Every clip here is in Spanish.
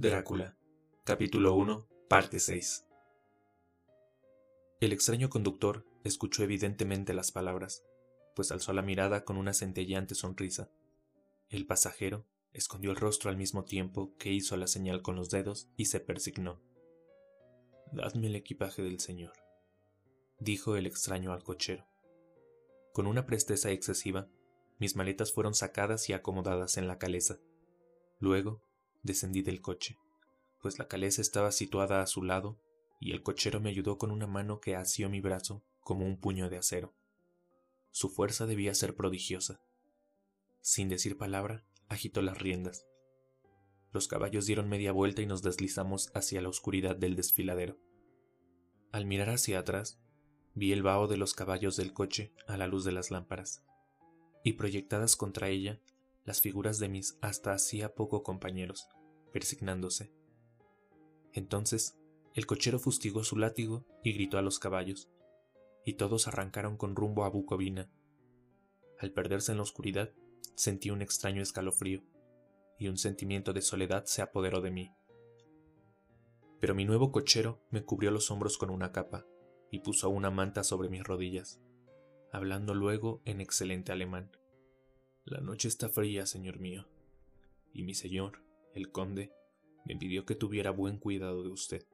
Drácula, capítulo 1, parte 6. El extraño conductor escuchó evidentemente las palabras, pues alzó la mirada con una centelleante sonrisa. El pasajero escondió el rostro al mismo tiempo que hizo la señal con los dedos y se persignó. Dadme el equipaje del señor, dijo el extraño al cochero. Con una presteza excesiva, mis maletas fueron sacadas y acomodadas en la caleza. Luego descendí del coche, pues la caleza estaba situada a su lado y el cochero me ayudó con una mano que asió mi brazo como un puño de acero. Su fuerza debía ser prodigiosa. Sin decir palabra, agitó las riendas. Los caballos dieron media vuelta y nos deslizamos hacia la oscuridad del desfiladero. Al mirar hacia atrás, vi el vaho de los caballos del coche a la luz de las lámparas, y proyectadas contra ella las figuras de mis hasta hacía poco compañeros, persignándose. Entonces el cochero fustigó su látigo y gritó a los caballos, y todos arrancaron con rumbo a Bucovina. Al perderse en la oscuridad, sentí un extraño escalofrío, y un sentimiento de soledad se apoderó de mí. Pero mi nuevo cochero me cubrió los hombros con una capa y puso una manta sobre mis rodillas, hablando luego en excelente alemán. La noche está fría, señor mío, y mi señor, el conde, me pidió que tuviera buen cuidado de usted.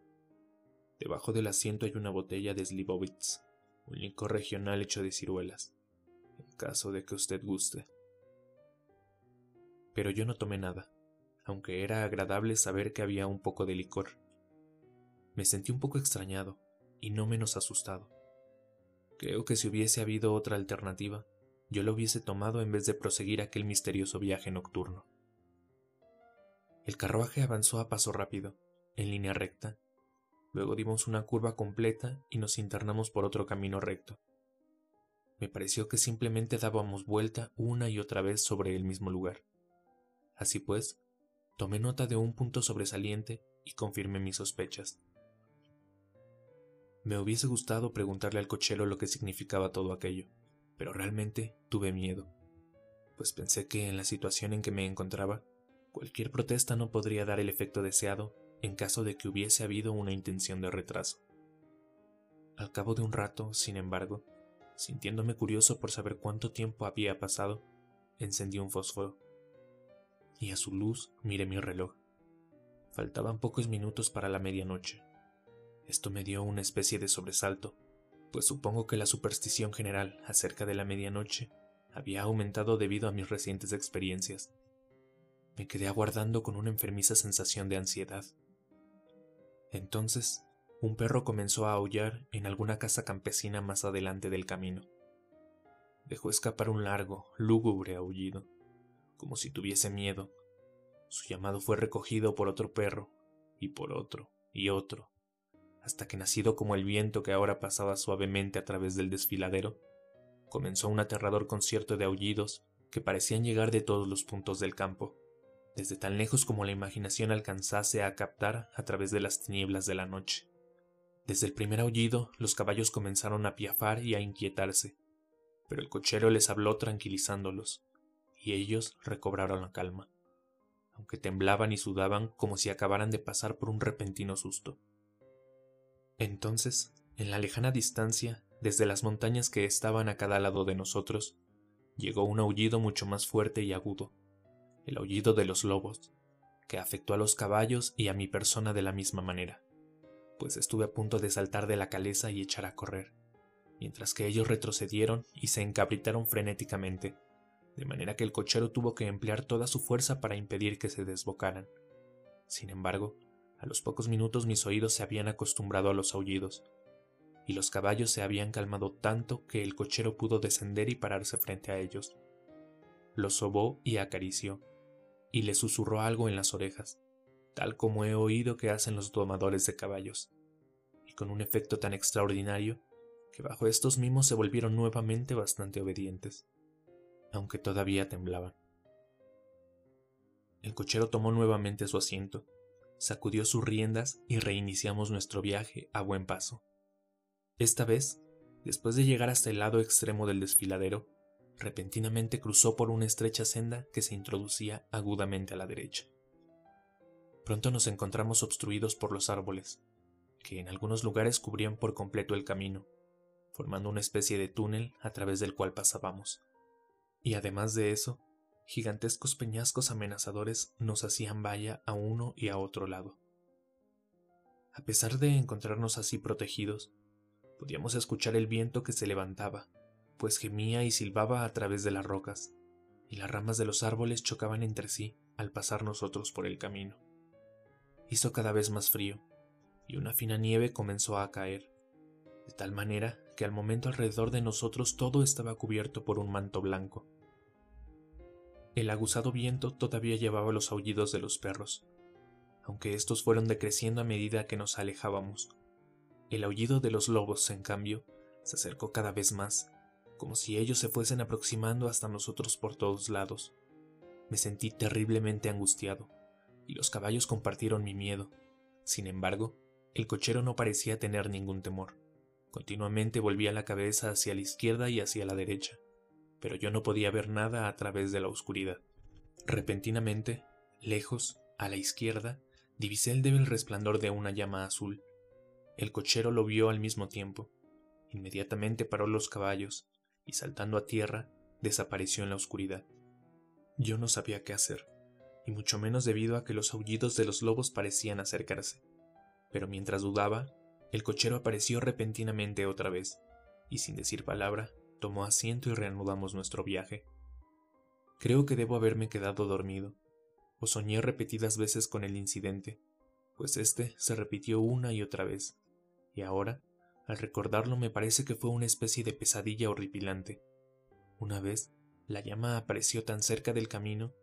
Debajo del asiento hay una botella de Slivovitz, un licor regional hecho de ciruelas, en caso de que usted guste. Pero yo no tomé nada, aunque era agradable saber que había un poco de licor. Me sentí un poco extrañado y no menos asustado. Creo que si hubiese habido otra alternativa, yo lo hubiese tomado en vez de proseguir aquel misterioso viaje nocturno. El carruaje avanzó a paso rápido, en línea recta. Luego dimos una curva completa y nos internamos por otro camino recto. Me pareció que simplemente dábamos vuelta una y otra vez sobre el mismo lugar. Así pues, tomé nota de un punto sobresaliente y confirmé mis sospechas. Me hubiese gustado preguntarle al cochero lo que significaba todo aquello pero realmente tuve miedo, pues pensé que en la situación en que me encontraba, cualquier protesta no podría dar el efecto deseado en caso de que hubiese habido una intención de retraso. Al cabo de un rato, sin embargo, sintiéndome curioso por saber cuánto tiempo había pasado, encendí un fósforo y a su luz miré mi reloj. Faltaban pocos minutos para la medianoche. Esto me dio una especie de sobresalto, pues supongo que la superstición general acerca de la medianoche había aumentado debido a mis recientes experiencias. Me quedé aguardando con una enfermiza sensación de ansiedad. Entonces, un perro comenzó a aullar en alguna casa campesina más adelante del camino. Dejó escapar un largo, lúgubre aullido, como si tuviese miedo. Su llamado fue recogido por otro perro, y por otro, y otro, hasta que nacido como el viento que ahora pasaba suavemente a través del desfiladero, comenzó un aterrador concierto de aullidos que parecían llegar de todos los puntos del campo, desde tan lejos como la imaginación alcanzase a captar a través de las tinieblas de la noche. Desde el primer aullido los caballos comenzaron a piafar y a inquietarse, pero el cochero les habló tranquilizándolos, y ellos recobraron la calma, aunque temblaban y sudaban como si acabaran de pasar por un repentino susto. Entonces, en la lejana distancia, desde las montañas que estaban a cada lado de nosotros, llegó un aullido mucho más fuerte y agudo, el aullido de los lobos, que afectó a los caballos y a mi persona de la misma manera, pues estuve a punto de saltar de la caleza y echar a correr, mientras que ellos retrocedieron y se encabritaron frenéticamente, de manera que el cochero tuvo que emplear toda su fuerza para impedir que se desbocaran. Sin embargo, a los pocos minutos mis oídos se habían acostumbrado a los aullidos, y los caballos se habían calmado tanto que el cochero pudo descender y pararse frente a ellos. Los sobó y acarició, y le susurró algo en las orejas, tal como he oído que hacen los domadores de caballos, y con un efecto tan extraordinario que bajo estos mimos se volvieron nuevamente bastante obedientes, aunque todavía temblaban. El cochero tomó nuevamente su asiento, sacudió sus riendas y reiniciamos nuestro viaje a buen paso. Esta vez, después de llegar hasta el lado extremo del desfiladero, repentinamente cruzó por una estrecha senda que se introducía agudamente a la derecha. Pronto nos encontramos obstruidos por los árboles, que en algunos lugares cubrían por completo el camino, formando una especie de túnel a través del cual pasábamos. Y además de eso, gigantescos peñascos amenazadores nos hacían valla a uno y a otro lado. A pesar de encontrarnos así protegidos, podíamos escuchar el viento que se levantaba, pues gemía y silbaba a través de las rocas, y las ramas de los árboles chocaban entre sí al pasar nosotros por el camino. Hizo cada vez más frío, y una fina nieve comenzó a caer, de tal manera que al momento alrededor de nosotros todo estaba cubierto por un manto blanco. El aguzado viento todavía llevaba los aullidos de los perros, aunque estos fueron decreciendo a medida que nos alejábamos. El aullido de los lobos, en cambio, se acercó cada vez más, como si ellos se fuesen aproximando hasta nosotros por todos lados. Me sentí terriblemente angustiado, y los caballos compartieron mi miedo. Sin embargo, el cochero no parecía tener ningún temor. Continuamente volvía la cabeza hacia la izquierda y hacia la derecha, pero yo no podía ver nada a través de la oscuridad. Repentinamente, lejos, a la izquierda, divisé el débil resplandor de una llama azul. El cochero lo vio al mismo tiempo. Inmediatamente paró los caballos y saltando a tierra, desapareció en la oscuridad. Yo no sabía qué hacer, y mucho menos debido a que los aullidos de los lobos parecían acercarse. Pero mientras dudaba, el cochero apareció repentinamente otra vez, y sin decir palabra, tomó asiento y reanudamos nuestro viaje. Creo que debo haberme quedado dormido, o soñé repetidas veces con el incidente, pues este se repitió una y otra vez, y ahora, al recordarlo me parece que fue una especie de pesadilla horripilante. Una vez, la llama apareció tan cerca del camino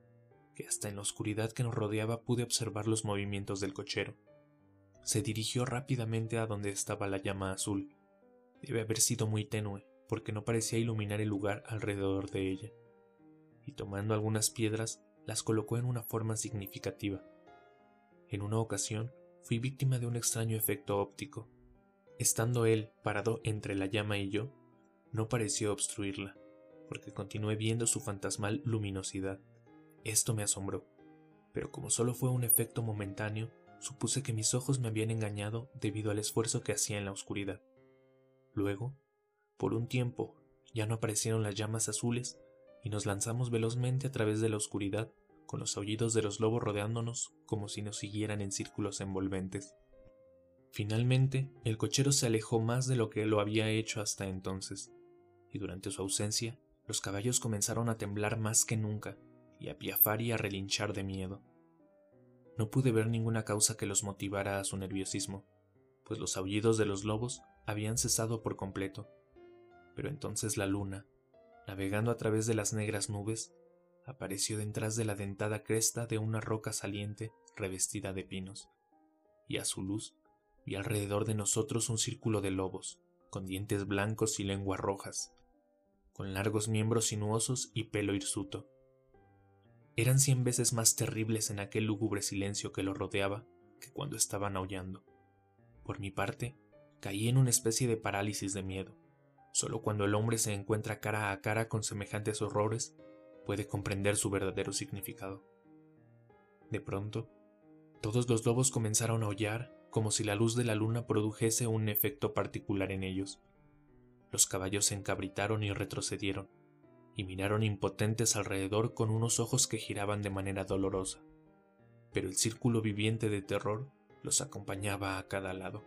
que hasta en la oscuridad que nos rodeaba pude observar los movimientos del cochero. Se dirigió rápidamente a donde estaba la llama azul. Debe haber sido muy tenue, porque no parecía iluminar el lugar alrededor de ella. Y tomando algunas piedras, las colocó en una forma significativa. En una ocasión fui víctima de un extraño efecto óptico. Estando él parado entre la llama y yo, no pareció obstruirla, porque continué viendo su fantasmal luminosidad. Esto me asombró, pero como solo fue un efecto momentáneo, supuse que mis ojos me habían engañado debido al esfuerzo que hacía en la oscuridad. Luego, por un tiempo, ya no aparecieron las llamas azules y nos lanzamos velozmente a través de la oscuridad, con los aullidos de los lobos rodeándonos como si nos siguieran en círculos envolventes. Finalmente, el cochero se alejó más de lo que lo había hecho hasta entonces, y durante su ausencia, los caballos comenzaron a temblar más que nunca y a piafar y a relinchar de miedo. No pude ver ninguna causa que los motivara a su nerviosismo, pues los aullidos de los lobos habían cesado por completo. Pero entonces la luna, navegando a través de las negras nubes, apareció detrás de la dentada cresta de una roca saliente revestida de pinos, y a su luz vi alrededor de nosotros un círculo de lobos, con dientes blancos y lenguas rojas, con largos miembros sinuosos y pelo hirsuto. Eran cien veces más terribles en aquel lúgubre silencio que los rodeaba que cuando estaban aullando. Por mi parte, caí en una especie de parálisis de miedo. Solo cuando el hombre se encuentra cara a cara con semejantes horrores puede comprender su verdadero significado. De pronto, todos los lobos comenzaron a aullar como si la luz de la luna produjese un efecto particular en ellos. Los caballos se encabritaron y retrocedieron, y miraron impotentes alrededor con unos ojos que giraban de manera dolorosa, pero el círculo viviente de terror los acompañaba a cada lado.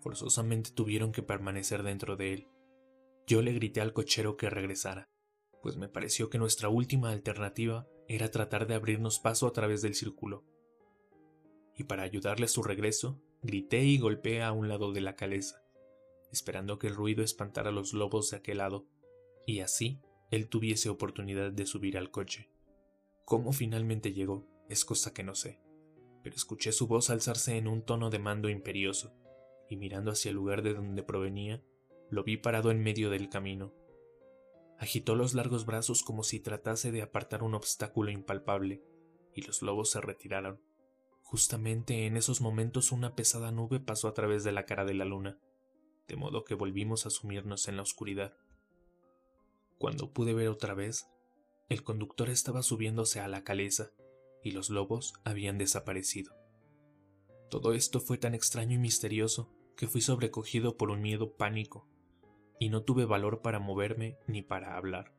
Forzosamente tuvieron que permanecer dentro de él, yo le grité al cochero que regresara, pues me pareció que nuestra última alternativa era tratar de abrirnos paso a través del círculo. Y para ayudarle a su regreso, grité y golpeé a un lado de la caleza, esperando que el ruido espantara a los lobos de aquel lado, y así él tuviese oportunidad de subir al coche. Cómo finalmente llegó es cosa que no sé, pero escuché su voz alzarse en un tono de mando imperioso, y mirando hacia el lugar de donde provenía, lo vi parado en medio del camino. Agitó los largos brazos como si tratase de apartar un obstáculo impalpable, y los lobos se retiraron. Justamente en esos momentos una pesada nube pasó a través de la cara de la luna, de modo que volvimos a sumirnos en la oscuridad. Cuando pude ver otra vez, el conductor estaba subiéndose a la caleza, y los lobos habían desaparecido. Todo esto fue tan extraño y misterioso que fui sobrecogido por un miedo pánico, y no tuve valor para moverme ni para hablar.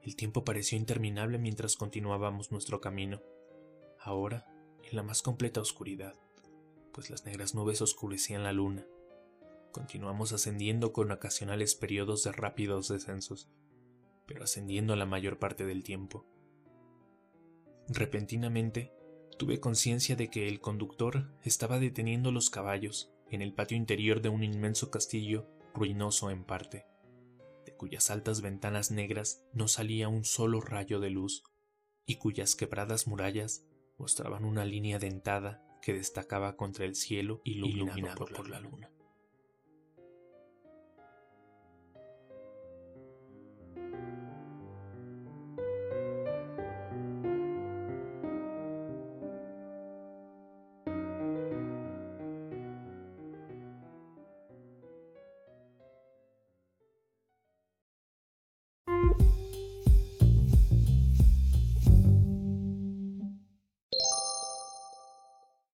El tiempo pareció interminable mientras continuábamos nuestro camino, ahora en la más completa oscuridad, pues las negras nubes oscurecían la luna. Continuamos ascendiendo con ocasionales periodos de rápidos descensos, pero ascendiendo la mayor parte del tiempo. Repentinamente, tuve conciencia de que el conductor estaba deteniendo los caballos en el patio interior de un inmenso castillo ruinoso en parte, de cuyas altas ventanas negras no salía un solo rayo de luz, y cuyas quebradas murallas mostraban una línea dentada que destacaba contra el cielo iluminado, por, la luna.